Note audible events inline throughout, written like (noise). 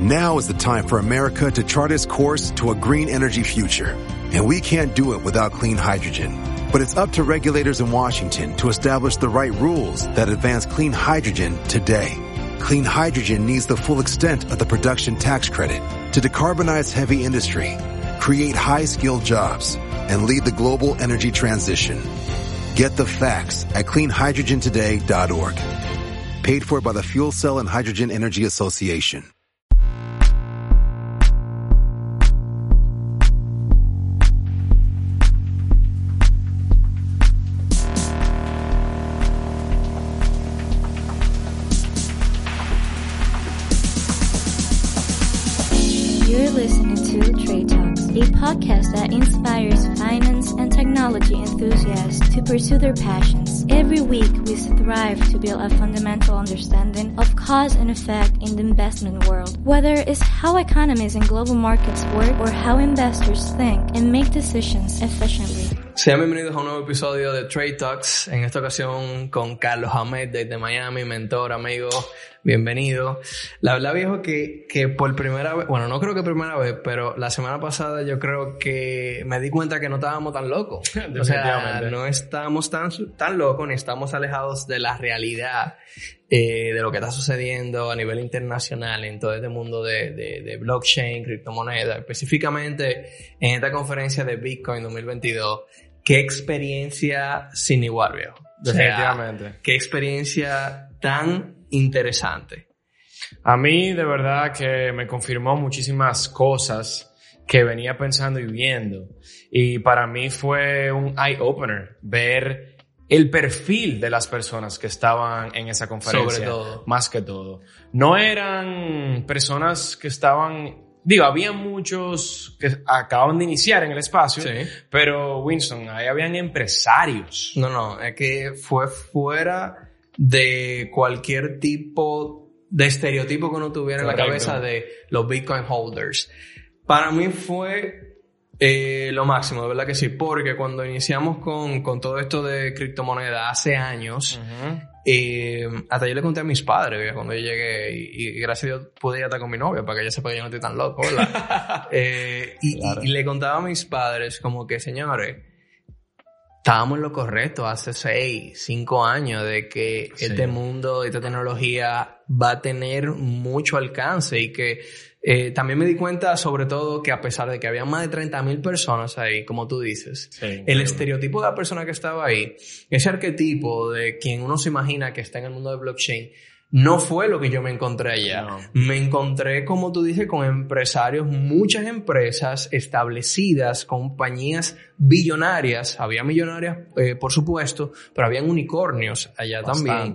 Now is the time for America to chart its course to a green energy future. And we can't do it without clean hydrogen. But it's up to regulators in Washington to establish the right rules that advance clean hydrogen today. Clean hydrogen needs the full extent of the production tax credit to decarbonize heavy industry, create high-skilled jobs, and lead the global energy transition. Get the facts at cleanhydrogentoday.org. Paid for by the Fuel Cell and Hydrogen Energy Association. Their passions. Every week, we strive to build a fundamental understanding of cause and effect in the investment world, whether it's how economies and global markets work or how investors think and make decisions efficiently. Sean bienvenidos a un nuevo episodio de Trade Talks, en esta ocasión con Carlos Ahmed desde Miami, mentor, amigo, bienvenido. La verdad viejo que, que por primera vez, bueno, no creo que primera vez, pero la semana pasada yo creo que me di cuenta que no estábamos tan locos. (laughs) o sea, no estamos tan, tan locos ni estamos alejados de la realidad eh, de lo que está sucediendo a nivel internacional en todo este mundo de, de, de blockchain, criptomonedas, específicamente en esta conferencia de Bitcoin 2022 qué experiencia sin igual, viejo. O sea, Definitivamente. Qué experiencia tan interesante. A mí de verdad que me confirmó muchísimas cosas que venía pensando y viendo. Y para mí fue un eye-opener ver el perfil de las personas que estaban en esa conferencia. Sobre todo. Más que todo. No eran personas que estaban Digo, había muchos que acaban de iniciar en el espacio, Sí. pero Winston, ahí habían empresarios. No, no, es que fue fuera de cualquier tipo de estereotipo que uno tuviera en la cabeza de los Bitcoin holders. Para mí fue eh, lo máximo, de verdad que sí, porque cuando iniciamos con, con todo esto de criptomoneda hace años, Eh, hasta yo le conté a mis padres cuando yo llegué y, y gracias a Dios pude ir hasta con mi novia para que ella sepa que yo no estoy tan loco. (laughs) Eh, y, y- Claro. y le contaba a mis padres como que, señores, estábamos en lo correcto hace seis, cinco años de que Sí. este mundo, esta tecnología va a tener mucho alcance y que eh, también me di cuenta sobre todo que a pesar de que había más de 30 mil personas ahí, como tú dices, Sí, el estereotipo de la persona que estaba ahí, ese arquetipo de quien uno se imagina que está en el mundo de blockchain, no fue lo que yo me encontré allá. No. Me encontré, como tú dices, con empresarios, muchas empresas establecidas, compañías billonarias. Había millonarias, eh, por supuesto, pero habían unicornios allá también.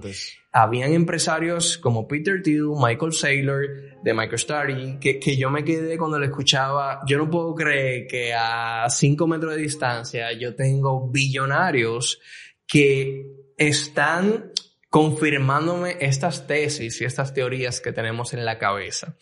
Habían empresarios como Peter Thiel, Michael Saylor, de MicroStrategy, que, que yo me quedé cuando lo escuchaba. Yo no puedo creer que a 5 metros de distancia yo tengo billonarios que están confirmándome estas tesis y estas teorías que tenemos en la cabeza.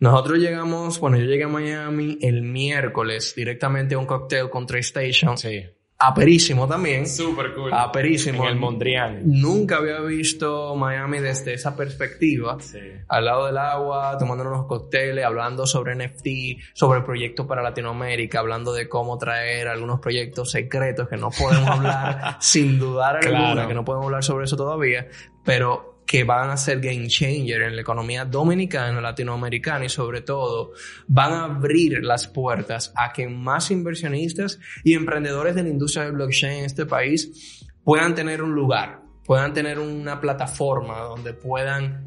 Nosotros llegamos, bueno, yo llegué a Miami el miércoles directamente a un cóctel con TradeStation. Sí. Aperísimo también. Súper cool. Aperísimo. En el Mondrian. Nunca había visto Miami desde esa perspectiva. Sí. Al lado del agua, tomando unos cócteles, hablando sobre NFT, sobre proyectos para Latinoamérica, hablando de cómo traer algunos proyectos secretos que no podemos (laughs) hablar sin dudar Claro. alguna, que no podemos hablar sobre eso todavía, pero que van a ser game changer en la economía dominicana, latinoamericana y sobre todo van a abrir las puertas a que más inversionistas y emprendedores de la industria del blockchain en este país puedan tener un lugar, puedan tener una plataforma donde puedan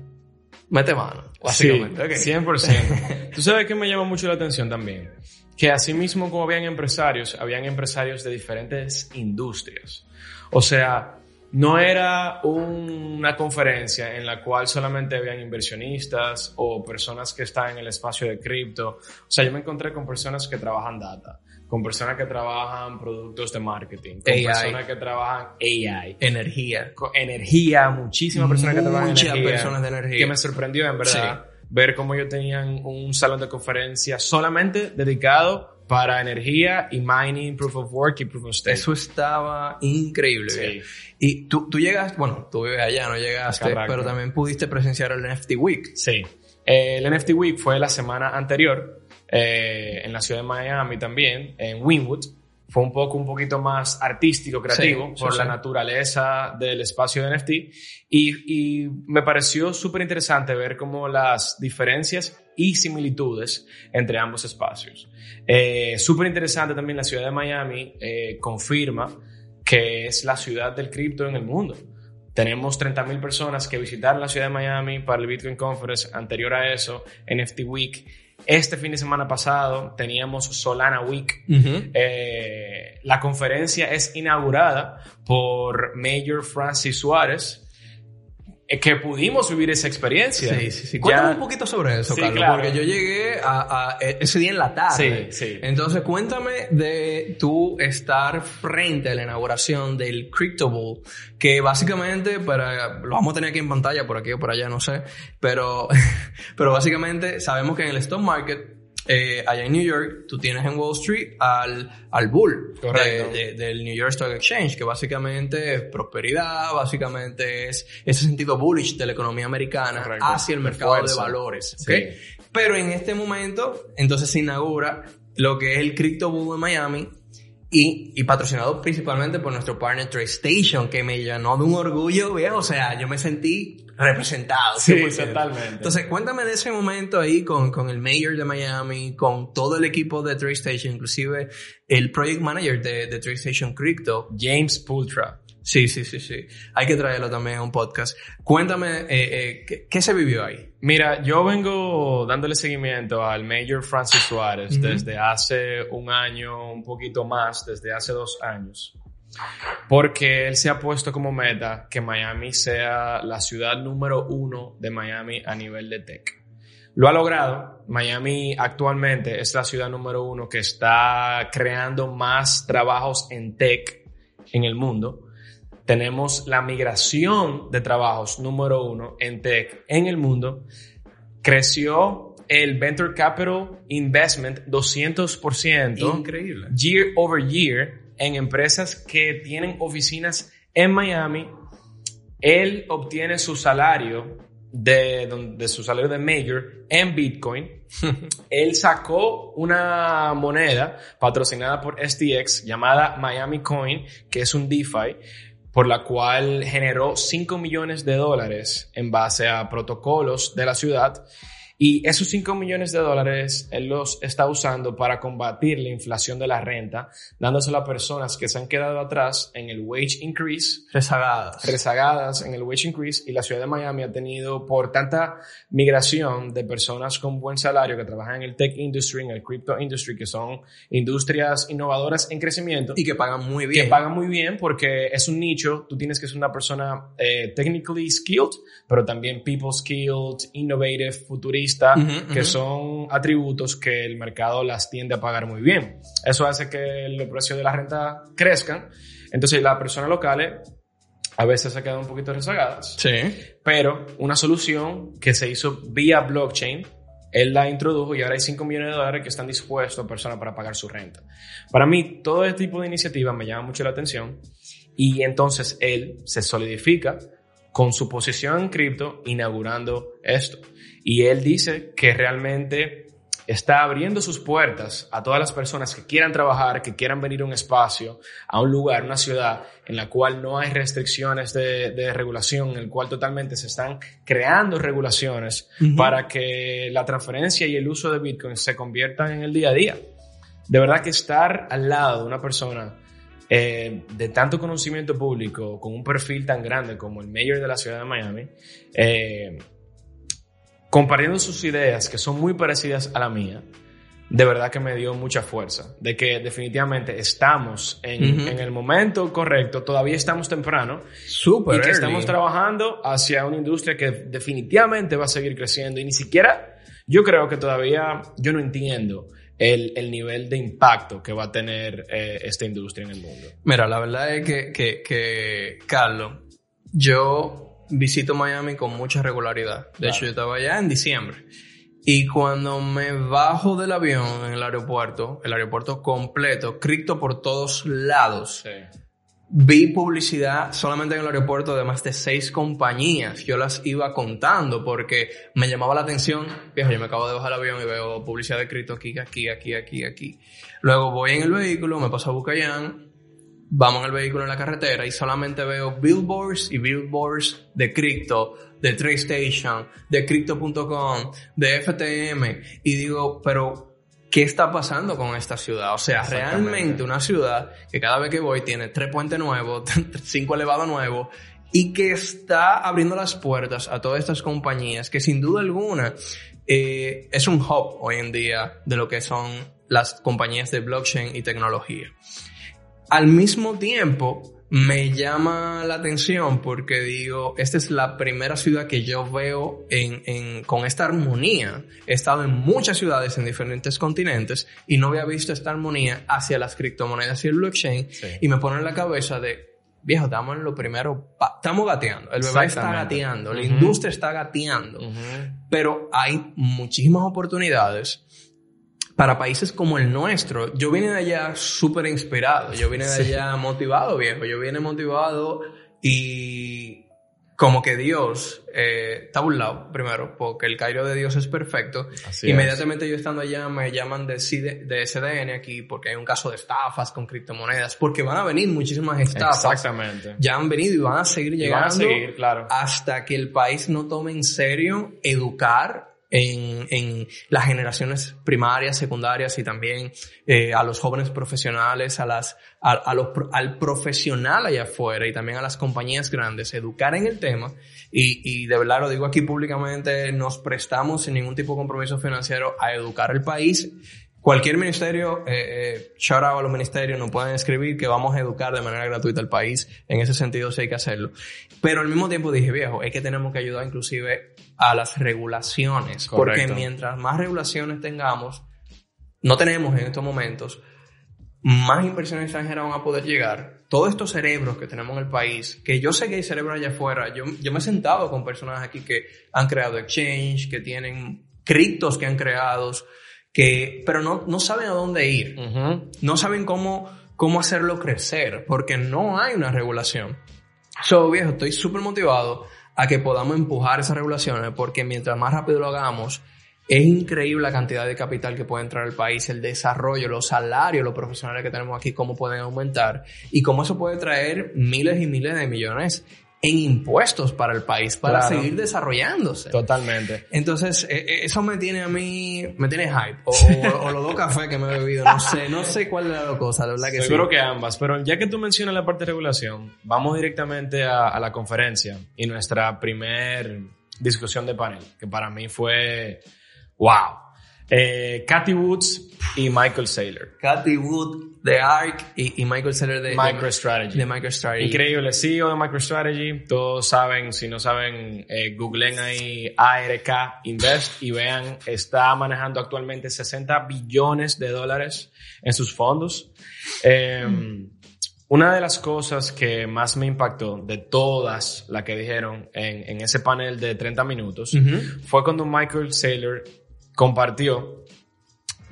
meter mano, básicamente. Ok. 100%. (laughs) Tú sabes que me llama mucho la atención también. Que así mismo como habían empresarios, habían empresarios de diferentes industrias. O sea, no era una conferencia en la cual solamente habían inversionistas o personas que están en el espacio de cripto. O sea, yo me encontré con personas que trabajan data, con personas que trabajan productos de marketing, con AI. personas que trabajan AI, Energía. con energía, muchísimas personas que trabajan en Muchas energía. personas de energía. Que me sorprendió, en verdad, ver cómo ellos tenían un salón de conferencias solamente dedicado para energía y mining, proof of work y proof of stake. Eso estaba increíble. Sí. Y tú, tú llegaste, bueno, tú vives allá, no llegaste, Correcto. pero también pudiste presenciar el NFT Week. Sí. El NFT Week fue la semana anterior eh, en la ciudad de Miami también, en Winwood. Fue un poco, un poquito más artístico, creativo, Sí, por sí, la sí. naturaleza del espacio de NFT. Y, y me pareció súper interesante ver como las diferencias y similitudes entre ambos espacios. Eh, súper interesante también la ciudad de Miami eh, confirma que es la ciudad del cripto en el mundo. Tenemos 30.000 personas que visitaron la ciudad de Miami para el Bitcoin Conference, anterior a eso, NFT Week. Este fin de semana pasado teníamos Solana Week. Eh, la conferencia es inaugurada por Mayor Francis Suárez, que pudimos vivir esa experiencia. Sí, sí, sí. Ya- Cuéntame un poquito sobre eso, Sí, Carlos, claro. porque yo llegué a, a ese día en la tarde. Sí, sí. Entonces, cuéntame de tú estar frente a la inauguración del Crypto Bull, que básicamente, para, lo vamos a tener aquí en pantalla, por aquí o por allá, no sé, pero, (laughs) pero básicamente sabemos que en el stock market, eh, allá en New York, tú tienes en Wall Street al, al bull de- de- del New York Stock Exchange, que básicamente es prosperidad, básicamente es ese sentido bullish de la economía americana Correcto. hacia el mercado de valores. ¿ok? Sí. Pero en este momento, entonces se inaugura lo que es el Crypto Bull de Miami y, y patrocinado principalmente por nuestro partner TradeStation, que me llenó de un orgullo, viejo. O sea, yo me sentí representado. Sí, 100%. totalmente. Entonces, cuéntame de ese momento ahí con, con el mayor de Miami, con todo el equipo de TradeStation, inclusive el project manager de, de TradeStation Crypto. James Pultra. Sí, sí, sí, sí. Hay que traerlo también a un podcast. Cuéntame, eh, eh, ¿qué, qué se vivió ahí? Mira, yo vengo dándole seguimiento al Mayor Francis Suárez desde hace un año, un poquito más, desde hace dos años. Porque él se ha puesto como meta que Miami sea la ciudad número uno de Miami a nivel de tech. Lo ha logrado. Miami actualmente es la ciudad número uno que está creando más trabajos en tech en el mundo. Tenemos la migración de trabajos número uno en tech en el mundo. Creció el Venture Capital Investment 200% Increíble. year over year en empresas que tienen oficinas en Miami. Él obtiene su salario de, de su salario de mayor en Bitcoin. (laughs) Él sacó una moneda patrocinada por STX llamada Miami Coin, que es un DeFi, por la cual generó 5 millones de dólares en base a protocolos de la ciudad. Y esos 5 millones de dólares él los está usando para combatir la inflación de la renta, dándoselo a personas que se han quedado atrás en el wage increase Rezagadas. rezagadas en el wage increase y la ciudad de Miami ha tenido por tanta migración de personas con buen salario que trabajan en el tech industry, en el crypto industry, que son industrias innovadoras en crecimiento y que pagan muy que bien. pagan muy bien porque es un nicho, tú tienes que ser una persona eh, technically skilled, pero también people skilled, innovative, futurista, Ujú, que ujú. son atributos que el mercado las tiende a pagar muy bien. Eso hace que los precios de la renta crezcan. Entonces las personas locales a veces se quedan un poquito rezagadas. Sí. Pero una solución que se hizo vía blockchain, él la introdujo y ahora hay 5 millones de dólares que están dispuestos a personas para pagar su renta. Para mí, todo este tipo de iniciativas me llama mucho la atención y entonces él se solidifica con su posición en cripto inaugurando esto. Y él dice que realmente está abriendo sus puertas a todas las personas que quieran trabajar, que quieran venir a un espacio, a un lugar, una ciudad en la cual no hay restricciones de, de regulación, en el cual totalmente se están creando regulaciones para que la transferencia y el uso de Bitcoin se conviertan en el día a día. De verdad que estar al lado de una persona eh, de tanto conocimiento público, con un perfil tan grande como el mayor de la ciudad de Miami, eh, compartiendo sus ideas que son muy parecidas a la mía, de verdad que me dio mucha fuerza, de que definitivamente estamos en, el momento correcto, todavía estamos temprano Súper y que early. estamos trabajando hacia una industria que definitivamente va a seguir creciendo y ni siquiera yo creo que todavía yo no entiendo el, el nivel de impacto que va a tener eh, esta industria en el mundo. Mira, la verdad es que, que, que, Carlos, yo visito Miami con mucha regularidad. De Claro. hecho, yo estaba allá en diciembre. Y cuando me bajo del avión en el aeropuerto, el aeropuerto completo, cripto por todos lados, vi publicidad solamente en el aeropuerto de más de seis compañías. Yo las iba contando porque me llamaba la atención. Viejo, yo me acabo de bajar el avión y veo publicidad de cripto aquí, aquí, aquí, aquí, aquí. Luego voy en el vehículo, me paso a Bucayán, vamos en el vehículo en la carretera y solamente veo billboards y billboards de cripto, de TradeStation, de crypto.com, de FTM y digo, pero ¿qué está pasando con esta ciudad? O sea, realmente una ciudad que cada vez que voy tiene tres puentes nuevos, (laughs) cinco elevados nuevos y que está abriendo las puertas a todas estas compañías que sin duda alguna eh, es un hub hoy en día de lo que son las compañías de blockchain y tecnología. Al mismo tiempo, me llama la atención porque digo, esta es la primera ciudad que yo veo en, con esta armonía. He estado en muchas ciudades en diferentes continentes y no había visto esta armonía hacia las criptomonedas y el blockchain y me pone en la cabeza de, viejo, estamos en lo primero, estamos gateando, el bebé está gateando, la industria está gateando, pero hay muchísimas oportunidades para países como el nuestro, yo vine de allá súper inspirado, yo vine de allá motivado, viejo, yo vine motivado y como que Dios eh, está a un lado, primero, porque el Cairo de Dios es perfecto. Inmediatamente yo estando allá me llaman de, de SDN aquí porque hay un caso de estafas con criptomonedas, porque van a venir muchísimas estafas. Exactamente. Ya han venido y van a seguir llegando. Van a seguir, claro. Hasta que el país no tome en serio educar en, en las generaciones primarias, secundarias y también eh, a los jóvenes profesionales, a las, a, los, al profesional allá afuera y también a las compañías grandes, educar en el tema. Y, y de verdad lo digo aquí públicamente, nos prestamos sin ningún tipo de compromiso financiero a educar el país Cualquier ministerio, eh, eh, shout out a los ministerios, nos pueden escribir que vamos a educar de manera gratuita al país. En ese sentido sí hay que hacerlo. Pero al mismo tiempo dije, viejo, es que tenemos que ayudar inclusive a las regulaciones. Porque mientras más regulaciones tengamos, no tenemos en estos momentos, más inversiones extranjeras van a poder llegar. Todos estos cerebros que tenemos en el país, que yo sé que hay cerebros allá afuera, yo, yo me he sentado con personas aquí que han creado exchange, que tienen criptos que han creado, que, pero no, no saben a dónde ir. No saben cómo, cómo hacerlo crecer, porque no hay una regulación. So, viejo, estoy súper motivado a que podamos empujar esas regulaciones, porque mientras más rápido lo hagamos, es increíble la cantidad de capital que puede entrar al país, el desarrollo, los salarios, los profesionales que tenemos aquí, cómo pueden aumentar y cómo eso puede traer miles y miles de millones en impuestos para el país, para seguir desarrollándose. Totalmente. Entonces, e, e, eso me tiene a mí, me tiene hype. O, los dos cafés que me he bebido, no sé, no sé cuál de las dos cosas, la verdad que Seguro que ambas, pero ya que tú mencionas la parte de regulación, vamos directamente a, a la conferencia y nuestra primer discusión de panel, que para mí fue, wow. Eh, Cathy Woods y Michael Saylor. Cathy Wood de ARK y, Michael Saylor de MicroStrategy. De MicroStrategy. Increíble, CEO de MicroStrategy. Todos saben, si no saben, eh, googlen ahí ARK Invest y vean, está manejando actualmente 60 billones de dólares en sus fondos. Em, una de las cosas que más me impactó de todas las que dijeron en, en ese panel de 30 minutos fue cuando Michael Saylor compartió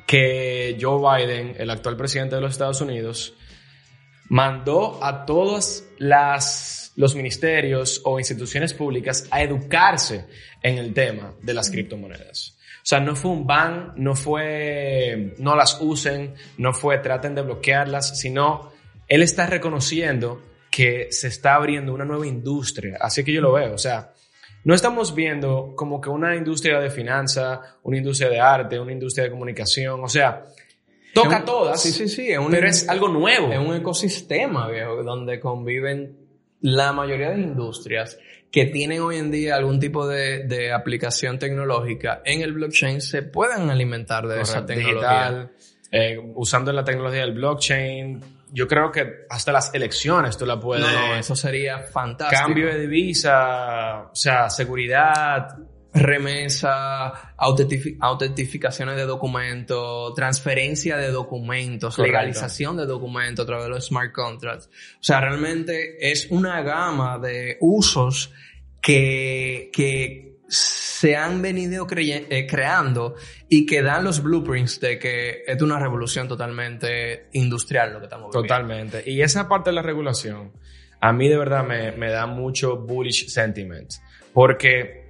que Joe Biden, el actual presidente de los Estados Unidos, mandó a todos las, los ministerios o instituciones públicas a educarse en el tema de las criptomonedas. O sea, no fue un ban, no fue no las usen, no fue traten de bloquearlas, sino él está reconociendo que se está abriendo una nueva industria. Así que yo lo veo. O sea, no estamos viendo como que una industria de finanzas, una industria de arte, una industria de comunicación, o sea, toca todas, sí, sí, sí, pero es algo nuevo. Es un ecosistema, viejo, donde conviven la mayoría de industrias que tienen hoy en día algún tipo de, de aplicación tecnológica en el blockchain se pueden alimentar de esa tecnología. Eh, usando la tecnología del blockchain, yo creo que hasta las elecciones tú la puedes. No, eso sería fantástico. Cambio de divisa, o sea, seguridad. Remesa, autentificaciones de documentos, transferencia de documentos, legalización de documentos a través de los smart contracts. O sea, realmente es una gama de usos que, que se han venido eh, creando y que dan los blueprints de que es una revolución totalmente industrial lo que estamos viviendo. Totalmente. Y esa parte de la regulación, a mí de verdad me, me da mucho bullish sentiment. Porque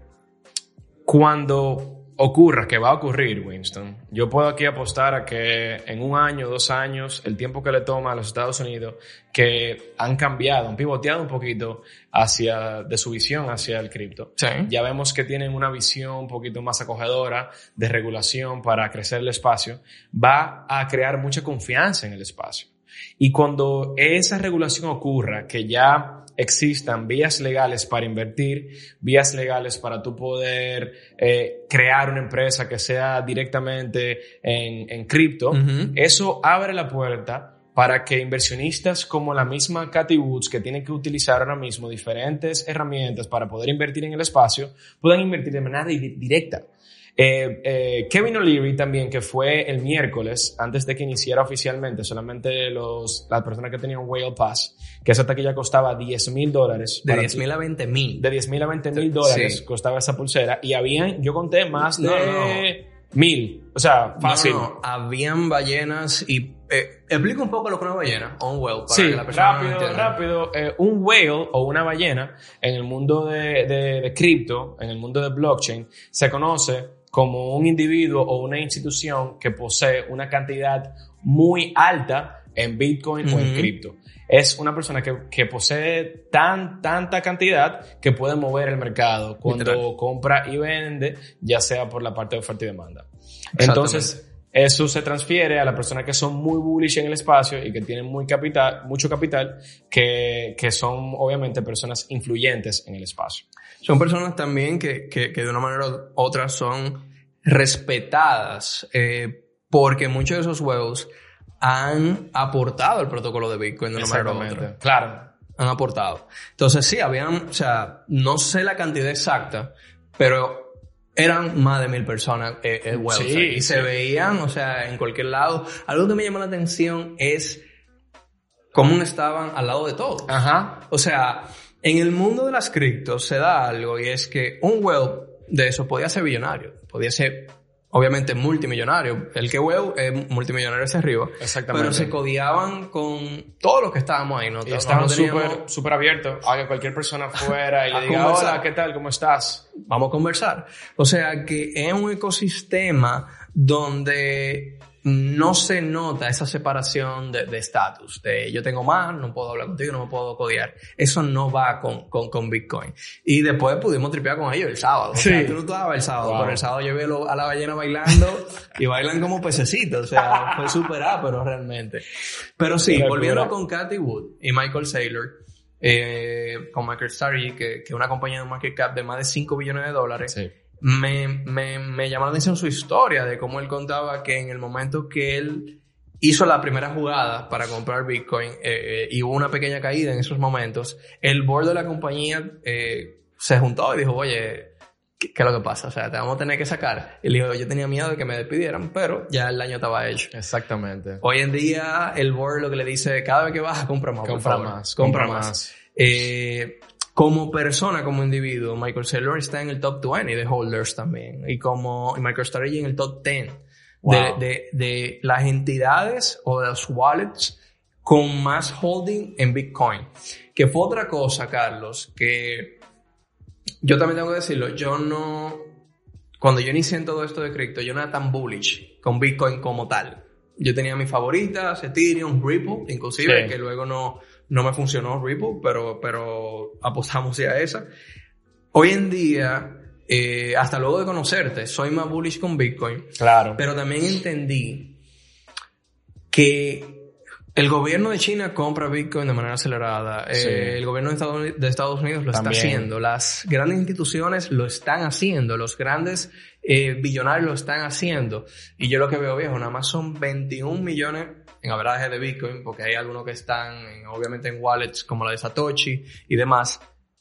cuando ocurra, que va a ocurrir, Winston, yo puedo aquí apostar a que en un año, dos años, el tiempo que le toma a los Estados Unidos, que han cambiado, han pivoteado un poquito hacia, de su visión hacia el cripto. Sí. Ya vemos que tienen una visión un poquito más acogedora de regulación para crecer el espacio. Va a crear mucha confianza en el espacio. Y cuando esa regulación ocurra, que ya existan vías legales para invertir, vías legales para tú poder eh, crear una empresa que sea directamente en, en cripto, eso abre la puerta para que inversionistas como la misma Cathy Woods, que tienen que utilizar ahora mismo diferentes herramientas para poder invertir en el espacio, puedan invertir de manera di- directa. Eh, eh, Kevin O'Leary también, que fue el miércoles, antes de que iniciara oficialmente, solamente los, las personas que tenían Whale Pass, que esa taquilla costaba 10 mil dólares. De para 10 tú- mil a 20 mil. de 10 mil a 20 mil dólares Sí. costaba esa pulsera y habían, yo conté más de No, mil. O sea, fácil. No, no, habían ballenas y... Eh, explica un poco lo que es una ballena, o un whale, para Sí, que la persona rápido, rápido. Eh, un whale o una ballena en el mundo de, de, de cripto, en el mundo de blockchain, se conoce como un individuo o una institución que posee una cantidad muy alta en Bitcoin o en cripto. Es una persona que, que posee tan, tanta cantidad que puede mover el mercado cuando Literal. compra y vende, ya sea por la parte de oferta y demanda. Entonces, eso se transfiere a las personas que son muy bullish en el espacio y que tienen muy capital, mucho capital, que, que son obviamente personas influyentes en el espacio. Son personas también que, que, que de una manera u otra son respetadas eh, porque muchos de esos huevos han aportado al protocolo de Bitcoin de una manera u otra. Claro. Han aportado. Entonces sí, habían, o sea, no sé la cantidad exacta, pero eran más de mil personas eh, el website. Sí, y se sí. veían, o sea, en cualquier lado. Algo que me llamó la atención es cómo estaban al lado de todos. Ajá. O sea, en el mundo de las criptos se da algo y es que un whale de eso podía ser billonario, podía ser obviamente multimillonario. El que whale es multimillonario hacia arriba. Exactamente. Pero se codiaban con todos los que estábamos ahí, ¿no? Y estaban súper súper abiertos a que cualquier persona (laughs) fuera y le diga, conversar. hola, ¿qué tal? ¿Cómo estás? vamos a conversar. O sea que es un ecosistema donde no se nota esa separación de estatus, de, yo tengo más, no puedo hablar contigo, no me puedo codear. Eso no va con, con, con Bitcoin. Y después pudimos tripear con ellos el sábado. O sea, Sí. tú no estabas el sábado, Wow. pero el sábado yo vi a la ballena bailando (laughs) y bailan como pececitos. O sea, (laughs) fue súper pero realmente. Pero sí, volviendo con Cathy Wood y Michael Saylor, eh, con MicroStrategy, que, que es una compañía de market cap de más de 5 billones de dólares, me, me, me llamó la atención su historia de cómo él contaba que en el momento que él hizo la primera jugada para comprar Bitcoin eh, eh, y hubo una pequeña caída en esos momentos, el board de la compañía eh, se juntó y dijo, oye, ¿qué, qué es lo que pasa? O sea, te vamos a tener que sacar. Y él dijo, yo tenía miedo de que me despidieran, pero ya el daño estaba hecho. Exactamente. Hoy en día el board lo que le dice, cada vez que vas, compra más. por Compra favor. más, Compra, compra más. más. Como persona, como individuo, Michael Saylor está en el top 20 de holders también. Y como y MicroStrategy en el top 10 Wow. de, de, de las entidades o de los wallets con más holding en Bitcoin. Que fue otra cosa, Carlos, que yo también tengo que decirlo. Yo no, cuando yo inicié en todo esto de cripto, yo no era tan bullish con Bitcoin como tal. Yo tenía mis favoritas, Ethereum, Ripple, inclusive, Sí. que luego no, no me funcionó Ripple, pero, pero apostamos ya a esa. Hoy en día, eh, hasta luego de conocerte, soy más bullish con Bitcoin, Claro. pero también entendí que el gobierno de China compra Bitcoin de manera acelerada. Sí. Eh, el gobierno de Estados, Uni- de Estados Unidos lo También. está haciendo. Las grandes instituciones lo están haciendo. Los grandes eh, billonarios lo están haciendo. Y yo lo que veo, viejo, nada más son 21 millones en average de Bitcoin, porque hay algunos que están, en- obviamente, en wallets como la de Satoshi y demás.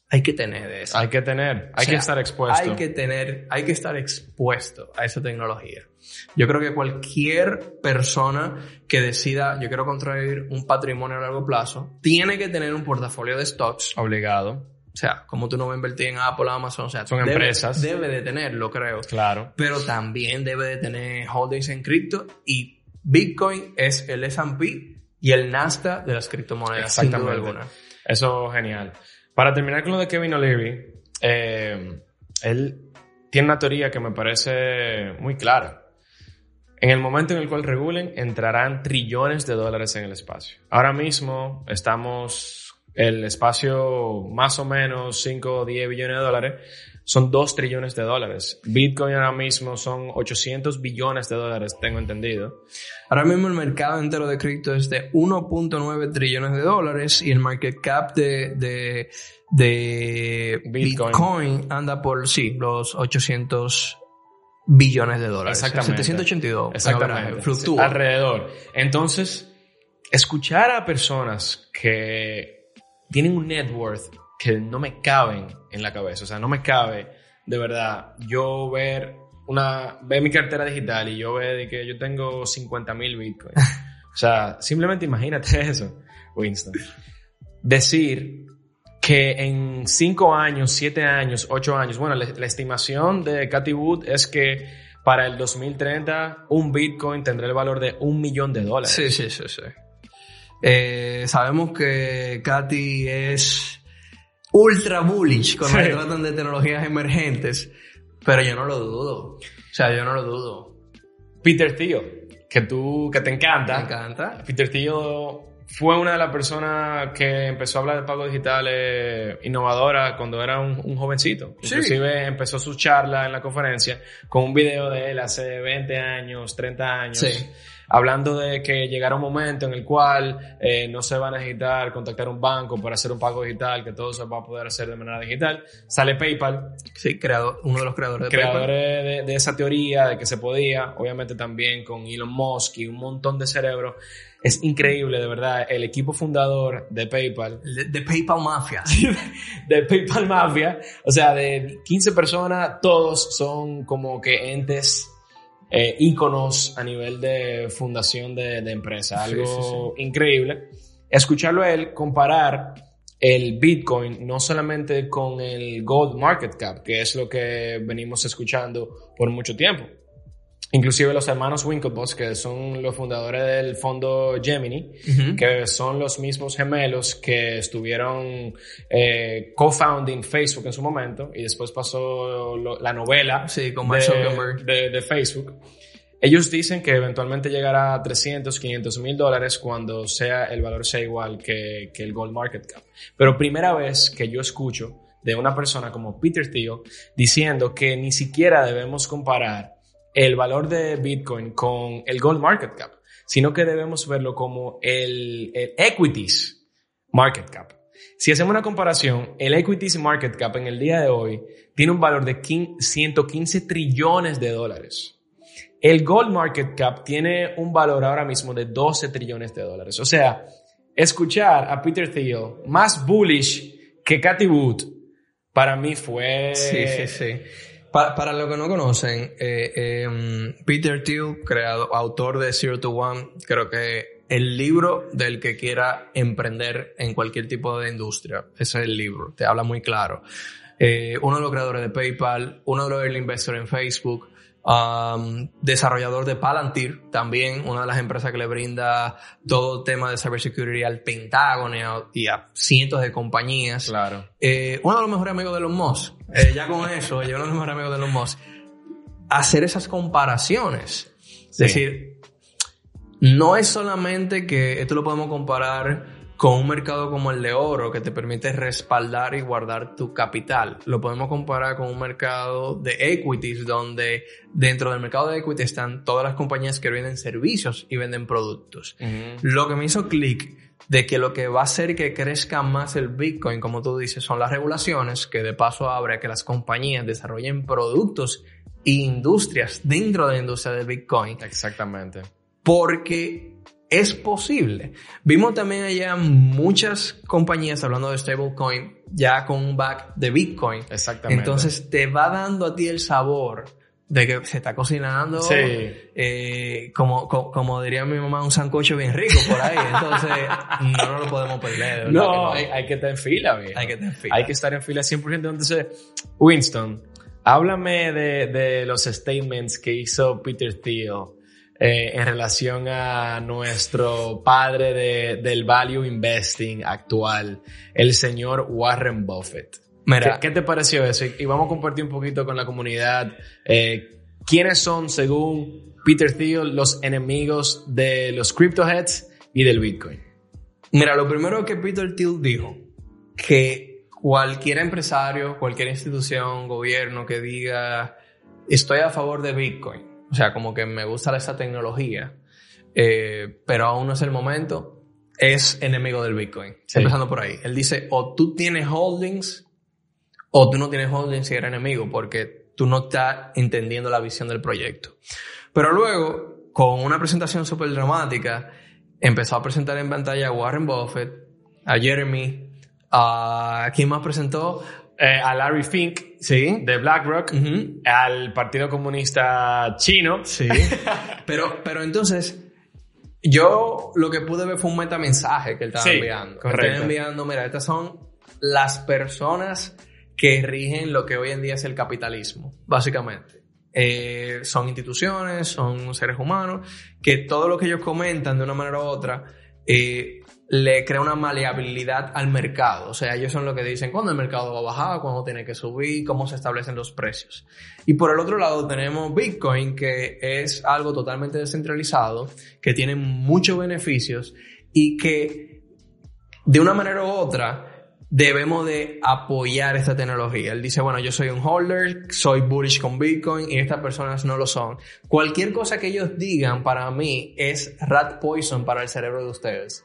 Hay que tener eso. Hay que tener, hay O sea, que estar expuesto. Hay que tener, hay que estar expuesto a esa tecnología. Yo creo que cualquier persona que decida, yo quiero construir un patrimonio a largo plazo, tiene que tener un portafolio de stocks Obligado. O sea, como tú no vas a invertir en Apple, Amazon, o sea, Son debe- empresas. Debe de tenerlo, creo. Claro. Pero también debe de tener holdings en cripto y Bitcoin es el S&P y el Nasdaq de las criptomonedas, sin duda Exactamente. alguna. Eso genial. Para terminar con lo de Kevin O'Leary, eh, él tiene una teoría que me parece muy clara. En el momento en el cual regulen, entrarán trillones de dólares en el espacio. Ahora mismo estamos, el espacio más o menos 5 o 10 billones de dólares, son 2 trillones de dólares. Bitcoin ahora mismo son 800 billones de dólares, tengo entendido. Ahora mismo el mercado entero de cripto es de 1.9 trillones de dólares y el market cap de, de, de Bitcoin. Bitcoin. anda por, sí, los 800 billones de dólares. Exactamente. 782. Exactamente. Fluctúa. Alrededor. Entonces, escuchar a personas que tienen un net worth que no me caben en la cabeza, o sea, no me cabe de verdad yo ver una ver mi cartera digital y yo ver que yo tengo 50 mil bitcoins. O sea, simplemente imagínate (laughs) eso, Winston. Decir que en 5 años, 7 años, 8 años, bueno, la, la estimación de Cathy Wood es que para el 2030 un Bitcoin tendrá el valor de un millón de dólares. Sí, sí, sí, sí. Eh, sabemos que Katy es ultra bullish cuando Sí. se tratan de tecnologías emergentes, pero yo no lo dudo. O sea, yo no lo dudo. Peter Thiel, que tú, que te Me encanta. encanta. Peter Thiel fue una de las personas que empezó a hablar de pagos digitales innovadora cuando era un, un jovencito. Sí. Inclusive empezó su charla en la conferencia con un video de él hace 20 años, 30 años. Sí. Hablando de que llegará un momento en el cual eh, no se va a necesitar contactar un banco para hacer un pago digital, que todo se va a poder hacer de manera digital. Sale PayPal, Sí, creador, uno de los creadores de PayPal. creadores de, de esa teoría de que se podía, obviamente también con Elon Musk y un montón de cerebros. Es increíble, de verdad, el equipo fundador de PayPal, De, de PayPal Mafia. (laughs) de PayPal Mafia, o sea, de 15 personas, todos son como que entes eh, íconos a nivel de fundación de, de empresa, Sí, algo increíble. Escucharlo a él comparar el Bitcoin no solamente con el Gold Market Cap, que es lo que venimos escuchando por mucho tiempo. Inclusive los hermanos Winklevoss, que son los fundadores del fondo Gemini, que son los mismos gemelos que estuvieron eh, co-founding Facebook en su momento y después pasó lo- la novela Sí, con de, de Facebook. Ellos dicen que eventualmente llegará a 300, 500 mil dólares cuando sea el valor sea igual que, que el Gold Market Cap. Pero primera vez que yo escucho de una persona como Peter Thiel diciendo que ni siquiera debemos comparar el valor de Bitcoin con el Gold Market Cap, sino que debemos verlo como el, el Equities Market Cap. Si hacemos una comparación, el Equities Market Cap en el día de hoy tiene un valor de 15 115 trillones de dólares. El Gold Market Cap tiene un valor ahora mismo de 12 trillones de dólares. O sea, escuchar a Peter Thiel más bullish que Cathy Wood para mí fue... Sí, sí, sí. Para, los que no conocen, eh, eh, Peter Thiel, autor de Zero to One, creo que el libro del que quiera emprender en cualquier tipo de industria, ese es el libro, te habla muy claro. Eh, uno de los creadores de PayPal, uno de los early investors en Facebook, um, desarrollador de Palantir, también una de las empresas que le brinda todo el tema de cybersecurity al Pentágono y a, y a cientos de compañías. Claro. Eh, uno de los mejores amigos de los Musk, eh, ya con eso, yo uno de los mejores amigos de los Musk, hacer esas comparaciones. Es decir, no es solamente que esto lo podemos comparar con un mercado como el de oro que te permite respaldar y guardar tu capital. Lo podemos comparar con un mercado de equities donde dentro del mercado de equities están todas las compañías que venden servicios y venden productos. Lo que me hizo clic de que lo que va a hacer que crezca más el Bitcoin, como tú dices, son las regulaciones, que de paso abre a que las compañías desarrollen productos e industrias dentro de la industria de Bitcoin, Exactamente. porque es posible. Vimos también allá muchas compañías hablando de stablecoin ya con un back de Bitcoin. Exactamente. Entonces te va dando a ti el sabor de que se está cocinando, Sí. eh, como, co- como diría mi mamá, un sancocho bien rico por ahí. Entonces, (laughs) no nos lo podemos perder. que No, hay, hay que estar en fila, viejo. Hay que estar en fila. Hay que estar en fila 100%. Entonces, Winston, háblame de, de los statements que hizo Peter Thiel eh, en relación a nuestro padre de- del value investing actual, el señor Warren Buffett. Mira, ¿Qué, qué te pareció eso? Y, y vamos a compartir un poquito con la comunidad. eh, ¿Quiénes son, según Peter Thiel, los enemigos de los cryptoheads y del Bitcoin? Mira, lo primero que Peter Thiel dijo, que cualquier empresario, cualquier institución, gobierno que diga estoy a favor de Bitcoin, o sea, como que me gusta esa tecnología, eh, pero aún no es el momento, es enemigo del Bitcoin. Sí. Empezando por ahí. Él dice, o tú tienes holdings, o tú no tienes holdings y eres enemigo, porque tú no estás entendiendo la visión del proyecto. Pero luego, con una presentación súper dramática, empezó a presentar en pantalla a Warren Buffett, a Jeremy, a... ¿Quién más presentó? Eh, a Larry Fink Sí. de BlackRock, al Partido Comunista Chino. Sí. (laughs) pero, pero entonces, yo lo que pude ver fue un metamensaje que él estaba Sí, enviando. correcto. Estaba enviando, mira, estas son las personas que rigen lo que hoy en día es el capitalismo, básicamente. Eh, son instituciones, son seres humanos, que todo lo que ellos comentan de una manera u otra eh, le crea una maleabilidad al mercado. O sea, ellos son los que dicen cuándo el mercado va a bajar, cuándo tiene que subir, cómo se establecen los precios. Y por el otro lado tenemos Bitcoin, que es algo totalmente descentralizado, que tiene muchos beneficios y que de una manera u otra debemos de apoyar esta tecnología. Él dice, bueno, yo soy un holder, soy bullish con Bitcoin y estas personas no lo son. Cualquier cosa que ellos digan para mí es rat poison para el cerebro de ustedes.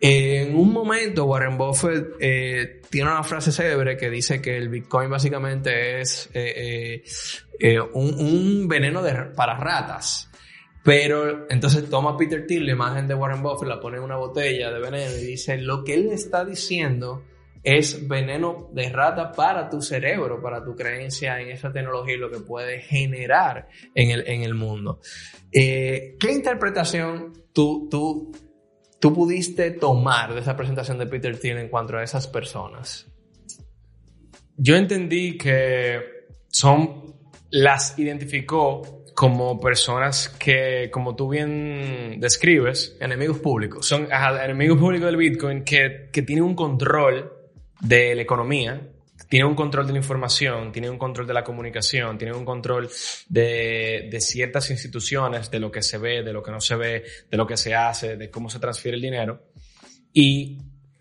En un momento, Warren Buffett eh, tiene una frase célebre que dice que el Bitcoin básicamente es eh, eh, eh, un, veneno de, para ratas. Pero entonces toma Peter Thiel la imagen de Warren Buffett, la pone en una botella de veneno y dice, lo que él está diciendo es veneno de rata para tu cerebro, para tu creencia en esa tecnología y lo que puede generar en el, en el mundo. Eh, ¿Qué interpretación tú, tú, tú pudiste tomar de esa presentación de Peter Thiel en cuanto a esas personas? Yo entendí que son, las identificó como personas que, como tú bien describes, Enemigos públicos. son ajá, enemigos públicos del Bitcoin que, que tienen un control de la economía, tienen un control de la información, tienen un control de la comunicación, tienen un control de, de ciertas instituciones, de lo que se ve, de lo que no se ve, de lo que se hace, de cómo se transfiere el dinero. Y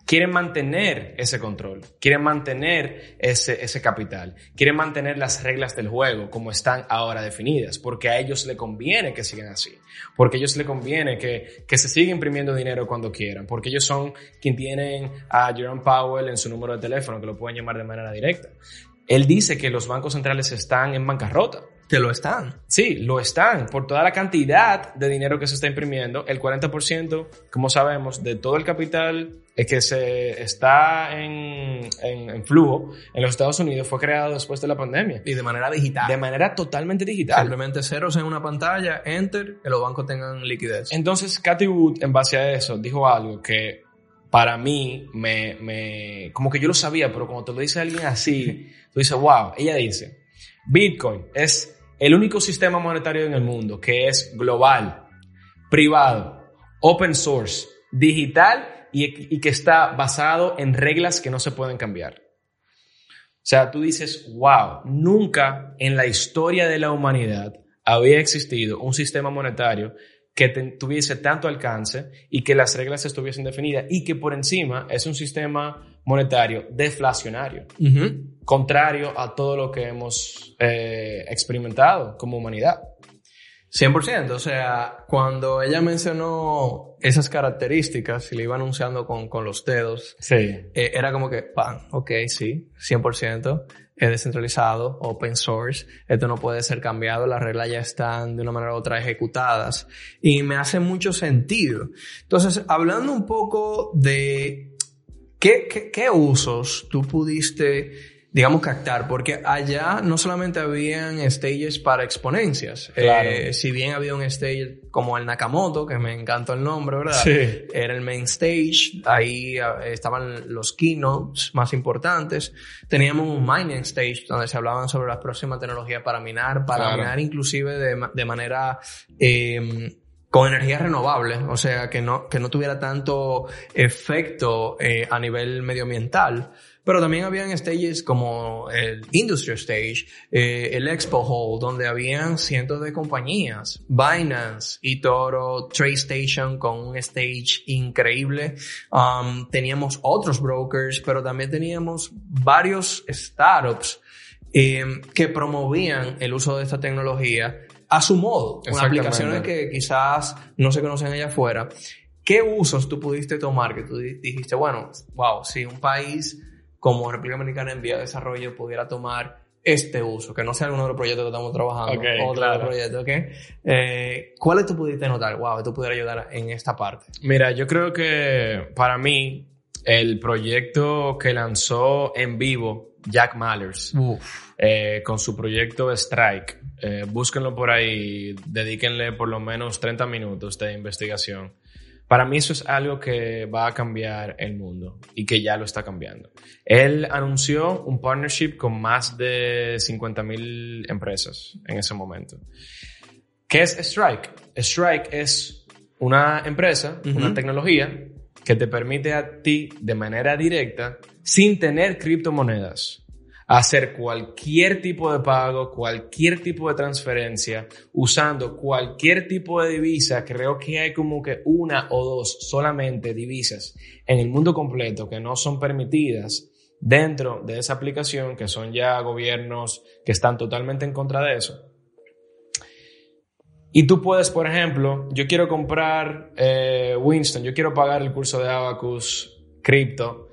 quieren mantener ese control, quieren mantener ese, ese capital, quieren mantener las reglas del juego como están ahora definidas, porque a ellos le conviene que sigan así, porque a ellos le conviene que, que se siga imprimiendo dinero cuando quieran, porque ellos son quien tienen a Jerome Powell en su número de teléfono, que lo pueden llamar de manera directa. Él dice que los bancos centrales están en bancarrota. Que lo están. Sí, lo están. Por toda la cantidad de dinero que se está imprimiendo, el 40%, como sabemos, de todo el capital que se está en, en, en flujo en los Estados Unidos fue creado después de la pandemia. Y de manera digital. De manera totalmente digital. Simplemente ceros en una pantalla, enter, que los bancos tengan liquidez. Entonces, Cathy Wood, en base a eso, dijo algo que para mí me, me, como que yo lo sabía, pero cuando te lo dice alguien así, tú dices, wow, ella dice, Bitcoin es el único sistema monetario en el mundo que es global, privado, open source, digital y, que está basado en reglas que no se pueden cambiar. O sea, tú dices, wow, nunca en la historia de la humanidad había existido un sistema monetario que tuviese tanto alcance y que las reglas estuviesen definidas y que por encima es un sistema monetario deflacionario, contrario a todo lo que hemos eh, experimentado como humanidad. 100%, o sea, cuando ella mencionó esas características y le iba anunciando con, con los dedos, Sí. eh, era como que, pan, ok, sí, 100%, es descentralizado, open source, esto no puede ser cambiado, las reglas ya están de una manera u otra ejecutadas y me hace mucho sentido. Entonces, hablando un poco de qué, qué, qué usos tú pudiste digamos, captar, porque allá no solamente habían stages para exponencias, Claro. eh, si bien había un stage como el Nakamoto, que me encantó el nombre, ¿verdad? Sí. Era el main stage, ahí ah, estaban los keynotes más importantes, teníamos un mining stage donde se hablaban sobre las próximas tecnologías para minar, para Claro. minar inclusive de manera... eh, con energías renovables, o sea, que no, que no tuviera tanto efecto eh, a nivel medioambiental. Pero también habían stages como el Industry Stage, eh, el Expo Hall, donde habían cientos de compañías, Binance, eToro, TradeStation con un stage increíble. Um, teníamos otros brokers, pero también teníamos varios startups eh, que promovían el uso de esta tecnología a su modo, con aplicaciones que quizás no se conocen allá afuera. ¿Qué usos tú pudiste tomar que tú di- dijiste, bueno, wow, si un país como República Dominicana en vía de desarrollo pudiera tomar este uso, que no sea alguno de los proyectos que estamos trabajando, Ok, otro claro. los proyectos, ¿ok? Eh, ¿Cuáles tú pudiste notar? Wow, esto pudiera ayudar en esta parte. Mira, yo creo que para mí el proyecto que lanzó en vivo Jack Mallers eh, con su proyecto Strike, eh, búsquenlo por ahí, dedíquenle por lo menos 30 minutos de investigación. Para mí eso es algo que va a cambiar el mundo y que ya lo está cambiando. Él anunció un partnership con más de 50 mil empresas en ese momento. ¿Qué es Strike? Strike es una empresa, Ujú. una tecnología que te permite a ti de manera directa, sin tener criptomonedas, hacer cualquier tipo de pago, cualquier tipo de transferencia, usando cualquier tipo de divisa. Creo que hay como que una o dos solamente divisas en el mundo completo que no son permitidas dentro de esa aplicación, que son ya gobiernos que están totalmente en contra de eso. Y tú puedes, por ejemplo, yo quiero comprar eh, Winston, yo quiero pagar el curso de Abacus cripto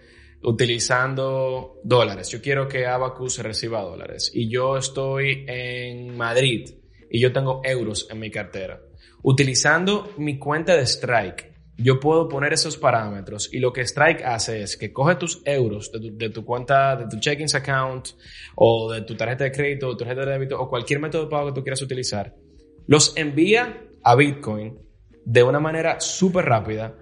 utilizando dólares. Yo quiero que Abacus reciba dólares. Y yo estoy en Madrid y yo tengo euros en mi cartera. Utilizando mi cuenta de Strike, yo puedo poner esos parámetros y lo que Strike hace es que coge tus euros de tu, de tu cuenta, de tu checking account o de tu tarjeta de crédito o tarjeta de débito o cualquier método de pago que tú quieras utilizar, los envía a Bitcoin de una manera súper rápida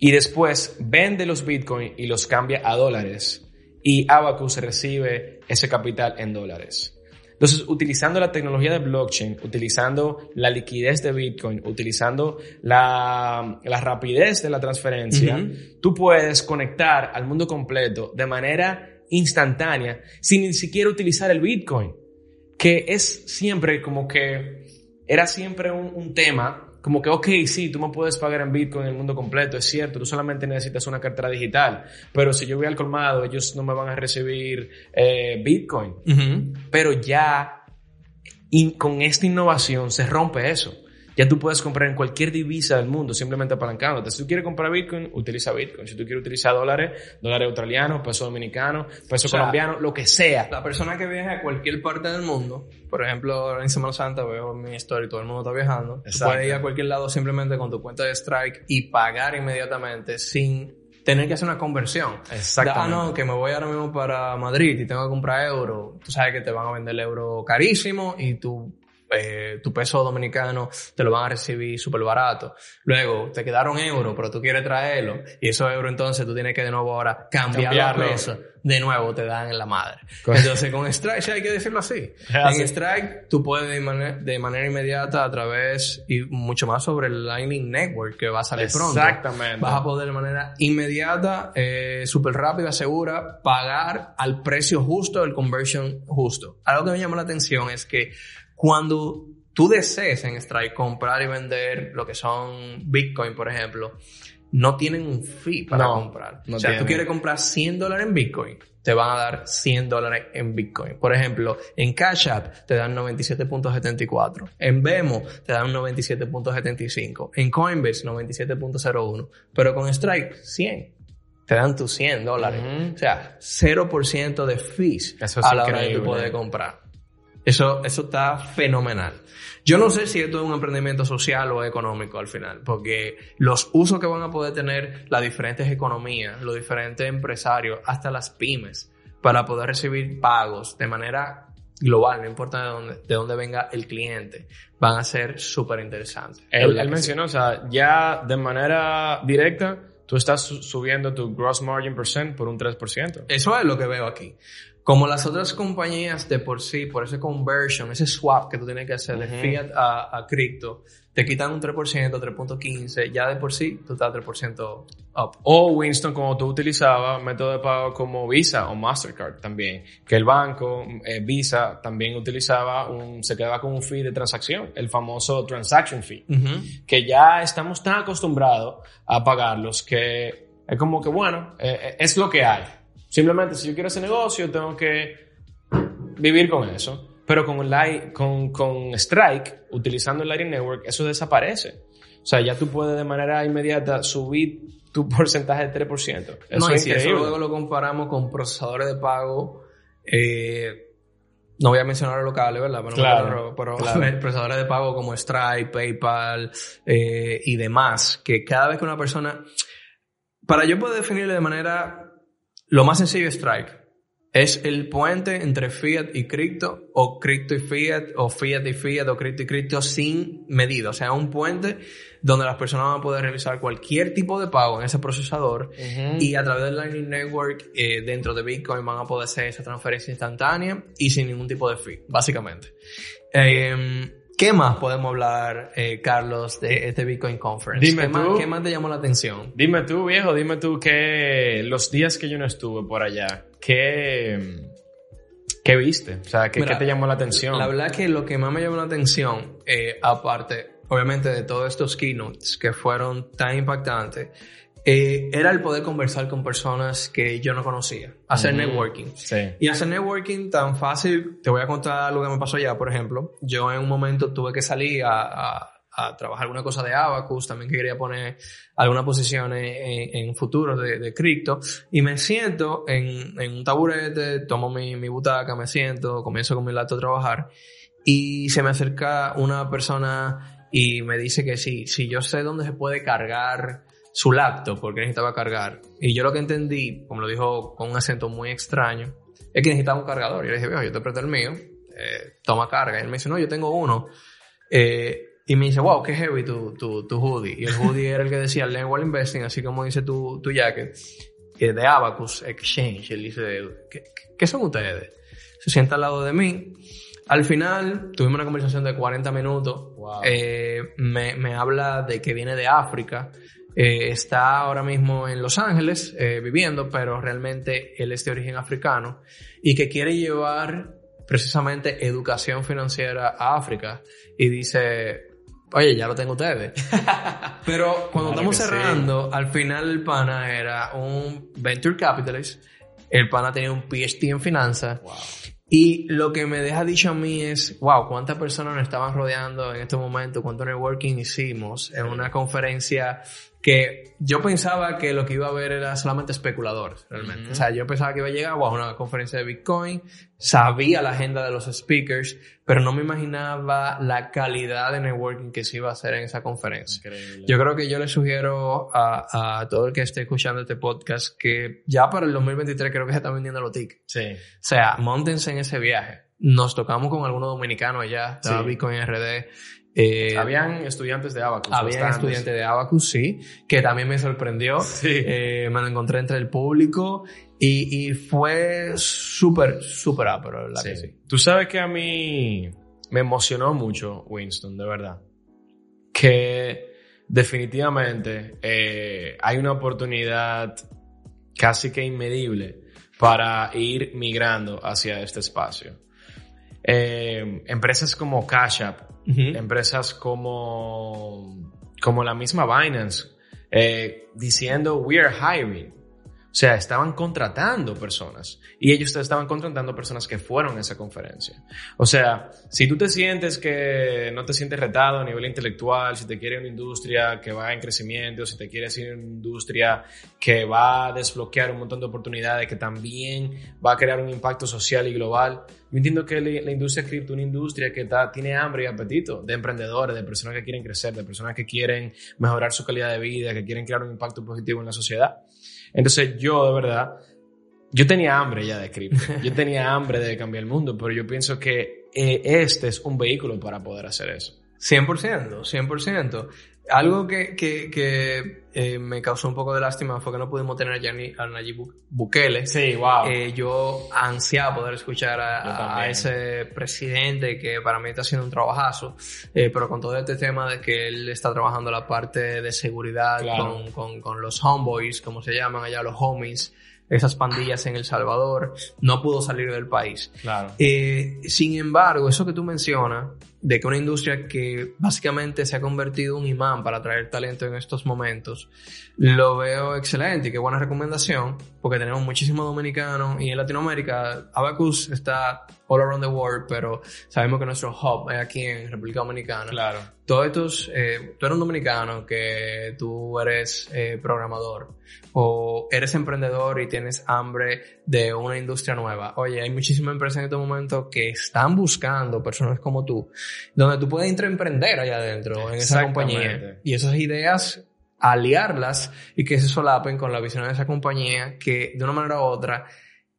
y después vende los Bitcoin y los cambia a dólares y Abacus recibe ese capital en dólares. Entonces, utilizando la tecnología de blockchain, utilizando la liquidez de Bitcoin, utilizando la, la rapidez de la transferencia, tú puedes conectar al mundo completo de manera instantánea sin ni siquiera utilizar el Bitcoin que es siempre como que era siempre un, un tema, como que, ok, sí, tú me puedes pagar en Bitcoin en el mundo completo, es cierto, tú solamente necesitas una cartera digital, pero si yo voy al colmado, ellos no me van a recibir eh, Bitcoin. Pero ya y con esta innovación se rompe eso. Ya tú puedes comprar en cualquier divisa del mundo simplemente apalancándote. Si tú quieres comprar Bitcoin, utiliza Bitcoin. Si tú quieres utilizar dólares, dólares australianos, peso dominicano, peso O sea, colombiano, lo que sea. La persona que viaja a cualquier parte del mundo, por ejemplo, en Semana Santa veo mi story, todo el mundo está viajando. Tú puedes ir a cualquier lado simplemente con tu cuenta de Strike y pagar inmediatamente sin tener que hacer una conversión. Exactamente. Ah, no, que me voy ahora mismo para Madrid y tengo que comprar euro. Tú sabes que te van a vender el euro carísimo y tu, eh, tu peso dominicano te lo van a recibir súper barato. Luego, te quedaron euros, pero tú quieres traerlo y esos euros entonces tú tienes que de nuevo ahora cambiarlo a Cambiarlo. peso. De nuevo te dan en la madre. Correcto. Entonces con Strike, sí hay que decirlo así. así. En Strike tú puedes de, mane- de manera inmediata a través y mucho más sobre el Lightning Network que va a salir pronto. Exactamente. Vas a poder de manera inmediata, eh, súper rápida, segura, pagar al precio justo, el conversion justo. Algo que me llama la atención es que cuando tú desees en Strike comprar y vender lo que son Bitcoin, por ejemplo, no tienen un fee para No, comprar. no o sea, tú tienen. quieres comprar 100 dólares en Bitcoin, te van a dar 100 dólares en Bitcoin. Por ejemplo, en Cash App te dan 97.74. En Vemo te dan 97.75. En Coinbase 97.01. Pero con Strike 100. Te dan tus 100 dólares. Ujú. O sea, 0% de fees Eso es a la hora de increíble. tú poder comprar. Eso, eso está fenomenal. Yo no sé si esto es un emprendimiento social o económico al final, porque los usos que van a poder tener las diferentes economías, los diferentes empresarios, hasta las pymes, para poder recibir pagos de manera global, no importa de dónde, de dónde venga el cliente, van a ser súper interesantes. Él, él mencionó, o sea, ya de manera directa, tú estás subiendo tu gross margin percent por un 3%. Eso es lo que veo aquí. Como las otras compañías de por sí, por ese conversion, ese swap que tú tienes que hacer de fiat a, a cripto, te quitan un 3%, 3.15, ya de por sí tú estás 3% up. O Winston, como tú utilizabas método de pago como Visa o Mastercard también, que el banco eh, Visa también utilizaba un, se quedaba con un fee de transacción, el famoso transaction fee, que ya estamos tan acostumbrados a pagarlos que es como que bueno, eh, eh, es lo que hay. Simplemente si yo quiero ese negocio tengo que vivir con eso. Pero con, Light, con, con Strike, utilizando el Lightning Network, eso desaparece. O sea, ya tú puedes de manera inmediata subir tu (laughs) porcentaje de 3%. Eso no, es y si eso luego lo comparamos con procesadores de pago, eh, no voy a mencionar los locales, ¿verdad? Pero, claro, pero, (laughs) procesadores de pago como Stripe, PayPal eh, y demás, que cada vez que una persona... Para yo poder definirlo de manera... Lo más sencillo es Strike es el puente entre fiat y cripto, o cripto y fiat, o fiat y fiat, o cripto y cripto sin medida. O sea, un puente donde las personas van a poder realizar cualquier tipo de pago en ese procesador y a través del Lightning Network eh, dentro de Bitcoin van a poder hacer esa transferencia instantánea y sin ningún tipo de fee, básicamente. Eh, ¿Qué más podemos hablar, eh, Carlos, de este Bitcoin Conference? Dime ¿Qué, tú, más, ¿Qué más te llamó la atención? Dime tú, viejo, dime tú que los días que yo no estuve por allá, ¿qué, qué viste? O sea, ¿qué, ¿qué te llamó la atención? La verdad que lo que más me llamó la atención, eh, aparte, obviamente, de todos estos keynotes que fueron tan impactantes, eh, era el poder conversar con personas que yo no conocía, hacer networking. Sí. Y hacer networking tan fácil, te voy a contar lo que me pasó allá, por ejemplo. Yo en un momento tuve que salir a, a, a trabajar alguna cosa de Abacus, también que quería poner algunas posiciones en, en futuro de, de, cripto, y me siento en, en un taburete, tomo mi, mi butaca, me siento, comienzo con mi laptop a trabajar, y se me acerca una persona y me dice que sí, si yo sé dónde se puede cargar su laptop porque necesitaba cargar. Y yo lo que entendí, como lo dijo con un acento muy extraño, es que necesitaba un cargador. Y yo le dije, viejo, yo te presto el mío, eh, toma carga. Y él me dice, no, yo tengo uno. Eh, y me dice, wow, qué heavy tu, tu, tu hoodie. Y el hoodie era el que decía (laughs) Learn Investing, así como dice tu, tu jacket, eh, de Abacus Exchange. Él dice, ¿qué, ¿qué son ustedes? Se sienta al lado de mí. Al final tuvimos una conversación de 40 minutos. Wow. Eh, me, me habla de que viene de África. Eh, está ahora mismo en Los Ángeles eh, viviendo, pero realmente él es de origen africano y que quiere llevar precisamente educación financiera a África y dice, oye, ya lo tengo ustedes. (laughs) pero cuando Claro estamos que sí. cerrando, al final el pana era un venture capitalist, el pana tenía un PhD en finanzas Wow. y lo que me deja dicho a mí es, wow, cuántas personas nos estaban rodeando en este momento, cuánto networking hicimos en una conferencia que yo pensaba que lo que iba a ver era solamente especuladores, realmente. Ujú. O sea, yo pensaba que iba a llegar wow, a una conferencia de Bitcoin, sabía la agenda de los speakers, pero no me imaginaba la calidad de networking que se iba a hacer en esa conferencia. Increíble. Yo creo que yo le sugiero a, a todo el que esté escuchando este podcast que ya para el 2023 creo que se están vendiendo los tickets. Sí. O sea, montense en ese viaje. Nos tocamos con algunos dominicanos allá, estaba Sí. Bitcoin RD. Eh, Habían estudiantes de Abacus. había bastantes. estudiantes de Abacus, sí, que también me sorprendió. Sí. Eh, me lo encontré entre el público y, y fue súper, súper ápero, la verdad Sí. que sí. Tú sabes que a mí me emocionó mucho Winston, de verdad. Que definitivamente eh, hay una oportunidad casi que inmedible para ir migrando hacia este espacio. Eh, empresas como Cash App, empresas como, como la misma Binance, eh, diciendo we are hiring. O sea, estaban contratando personas y ellos estaban contratando personas que fueron a esa conferencia. O sea, si tú te sientes que no te sientes retado a nivel intelectual, si te quiere una industria que va en crecimiento, si te quieres ir una industria que va a desbloquear un montón de oportunidades, que también va a crear un impacto social y global, yo entiendo que la la industria cripto es una industria que está, tiene hambre y apetito de emprendedores, de personas que quieren crecer, de personas que quieren mejorar su calidad de vida, que quieren crear un impacto positivo en la sociedad. Entonces yo de verdad yo tenía hambre ya de cripto, (laughs) yo tenía hambre de cambiar el mundo, pero yo pienso que eh, este es un vehículo para poder hacer eso. 100%, 100%. Algo que, que, que eh, me causó un poco de lástima fue que no pudimos tener a, Nayib Bukele. Sí, wow. Eh, yo ansiaba poder escuchar a, a, ese presidente que para mí está haciendo un trabajazo, eh, pero con todo este tema de que él está trabajando la parte de seguridad con, con, con los homeboys, como se llaman allá, los homies, esas pandillas en El Salvador, no pudo salir del país. Claro. Eh, sin embargo, eso que tú mencionas, de que una industria que básicamente se ha convertido en un imán para atraer talento en estos momentos, lo veo excelente y qué buena recomendación, porque tenemos muchísimos dominicanos y en Latinoamérica Abacus está all around the world, pero sabemos que nuestro hub es aquí en República Dominicana. Claro. Todos estos, eh, tú eres un dominicano que tú eres eh, programador o eres emprendedor y tienes hambre de una industria nueva. Oye, hay muchísimas empresas en este momento que están buscando personas como tú donde tú puedes emprender allá adentro, en esa compañía. Y esas ideas, aliarlas y que se solapen con la visión de esa compañía que de una manera u otra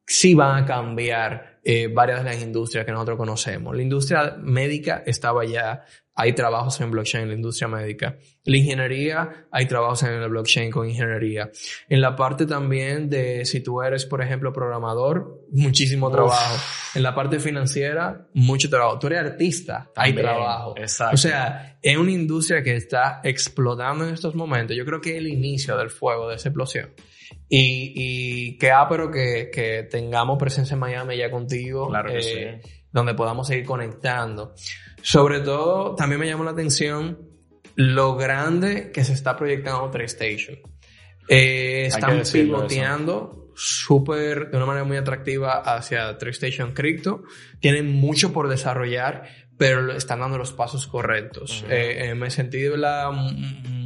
sí van a cambiar eh, varias de las industrias que nosotros conocemos. La industria médica estaba ya hay trabajos en blockchain en la industria médica. La ingeniería, hay trabajos en el blockchain con ingeniería. En la parte también de si tú eres, por ejemplo, programador, muchísimo trabajo. En la parte financiera, mucho trabajo. Tú eres artista, hay trabajo. Exacto. O sea, es una industria que está explotando en estos momentos. Yo creo que es el inicio del fuego, de esa explosión. Y, y que ah, pero que, que tengamos presencia en Miami ya contigo. Claro que eh, sí. Donde podamos seguir conectando. Sobre todo, también me llamó la atención lo grande que se está proyectando TradeStation. Eh, están pivoteando súper, de una manera muy atractiva hacia TradeStation Crypto. Tienen mucho por desarrollar, pero están dando los pasos correctos. eh, eh, me sentí de verdad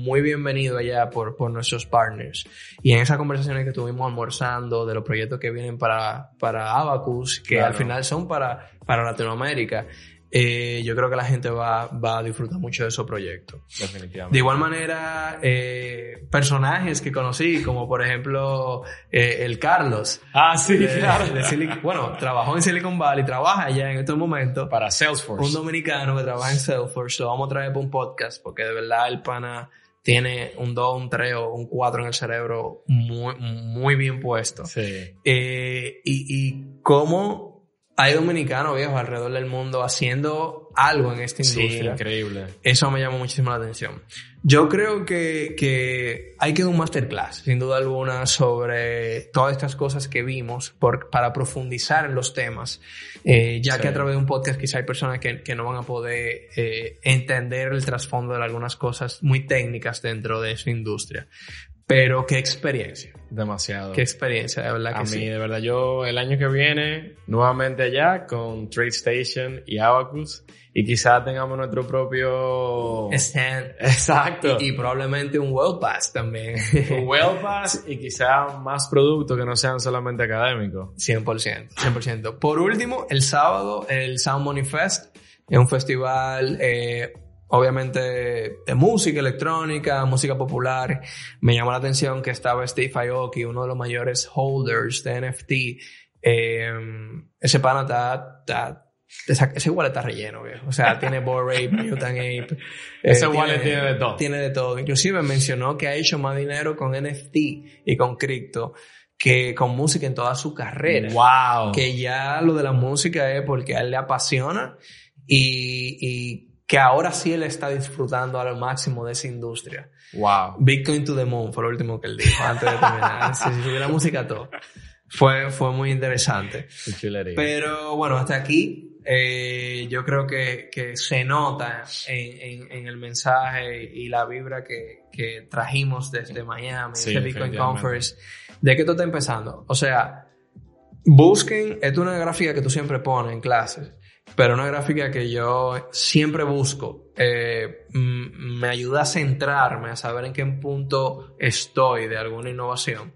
muy bienvenido allá por, por nuestros partners. Y en esas conversaciones que estuvimos almorzando de los proyectos que vienen para, para Abacus, que Claro. al final son para, para Latinoamérica, eh, yo creo que la gente va, va a disfrutar mucho de esos proyectos. Definitivamente. De igual manera, eh, personajes que conocí, como por ejemplo eh, el Carlos. Ah, sí, de- claro. de bueno, trabajó en Silicon Valley, trabaja allá en estos momentos. Para Salesforce. Un dominicano que trabaja en Salesforce, lo vamos a traer para un podcast, porque de verdad el pana tiene un 2, un 3 o un 4 en el cerebro muy, muy bien puesto. Sí. Eh, y, y cómo hay dominicanos viejos alrededor del mundo haciendo algo en esta Sí, industria. increíble. Eso me llamó muchísimo la atención. Yo creo que, que hay que dar un masterclass, sin duda alguna, sobre todas estas cosas que vimos por, para profundizar en los temas. Eh, ya Sí. que a través de un podcast quizá hay personas que, que no van a poder eh, entender el trasfondo de algunas cosas muy técnicas dentro de esa industria. Pero qué experiencia, Demasiado. qué experiencia, de verdad que A mí, de verdad, yo el año que viene, nuevamente allá con TradeStation y Abacus, y quizá tengamos nuestro propio... Stand. Exacto. Y, y probablemente un World Pass también. Un Well Pass y quizá más productos que no sean solamente académicos. 100%, 100%. Por último, el sábado, el Sound Money Fest, es un festival, eh, obviamente, de música electrónica, música popular. Me llamó la atención que estaba Steve Aoki, uno de los mayores holders de NFT. Eh, ese pana está, está esa- ese wallet está relleno, viejo. O sea, (laughs) tiene Bored Ape, Mutant Ape. eh, Ese wallet tiene de todo. Tiene de todo. Inclusive mencionó que ha hecho más dinero con NFT y con cripto que con música en toda su carrera. ¡Wow! Que ya lo de la música es porque a él le apasiona y, y que ahora sí él está disfrutando al máximo de esa industria. ¡Wow! Bitcoin to the moon fue lo último que él dijo antes de terminar. (laughs) si subiera música todo. Fue, fue muy interesante. Pero bueno, hasta aquí eh, yo creo que, que se nota en, en- en el mensaje y la vibra que, que trajimos desde Miami, Sí, este Bitcoin. Conference, de que esto está empezando. O sea, busquen, esto es una gráfica que tú siempre pones en clases, pero una gráfica que yo siempre busco. eh, mm, me ayuda a centrarme, a saber en qué punto estoy de alguna innovación.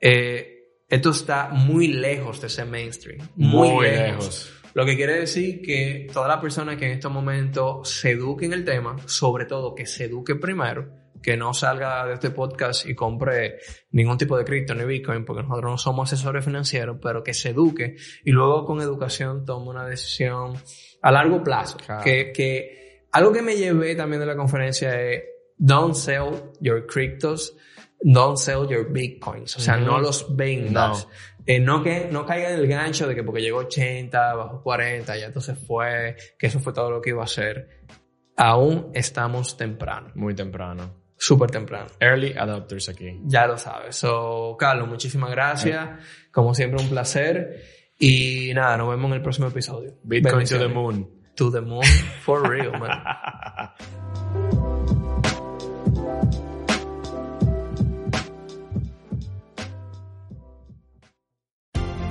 Eh, esto está muy lejos de ser mainstream. Muy, Muy lejos. lejos. Lo que quiere decir que todas las personas que en este momento se eduquen el tema, sobre todo que se eduquen primero, que no salga de este podcast y compre ningún tipo de cripto ni Bitcoin, porque nosotros no somos asesores financieros, pero que se eduque y luego con educación tome una decisión a largo plazo. Que, que algo que me llevé también de la conferencia es don't sell your cryptos, don't sell your bitcoins. O sea, no los vendas. Eh, no que no caiga en el gancho de que porque llegó 80, bajó 40, ya entonces fue, que eso fue todo lo que iba a hacer. Aún estamos temprano. Muy temprano. Súper temprano. Early adopters aquí. Ya lo sabes. So, Carlos, muchísimas gracias. Como siempre, un placer. Y nada, nos vemos en el próximo episodio. Bitcoin to the moon. To the moon, for real, man.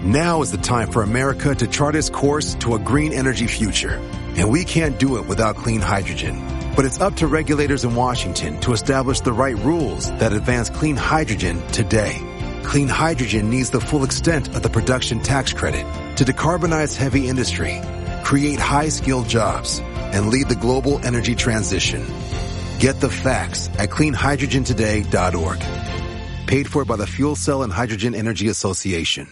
Now is the time for America to chart its course to a green energy future. And we can't do it without clean hydrogen. But it's up to regulators in Washington to establish the right rules that advance clean hydrogen today. Clean hydrogen needs the full extent of the production tax credit to decarbonize heavy industry, create high-skilled jobs, and lead the global energy transition. Get the facts at cleanhydrogentoday.org. Paid for by the Fuel Cell and Hydrogen Energy Association.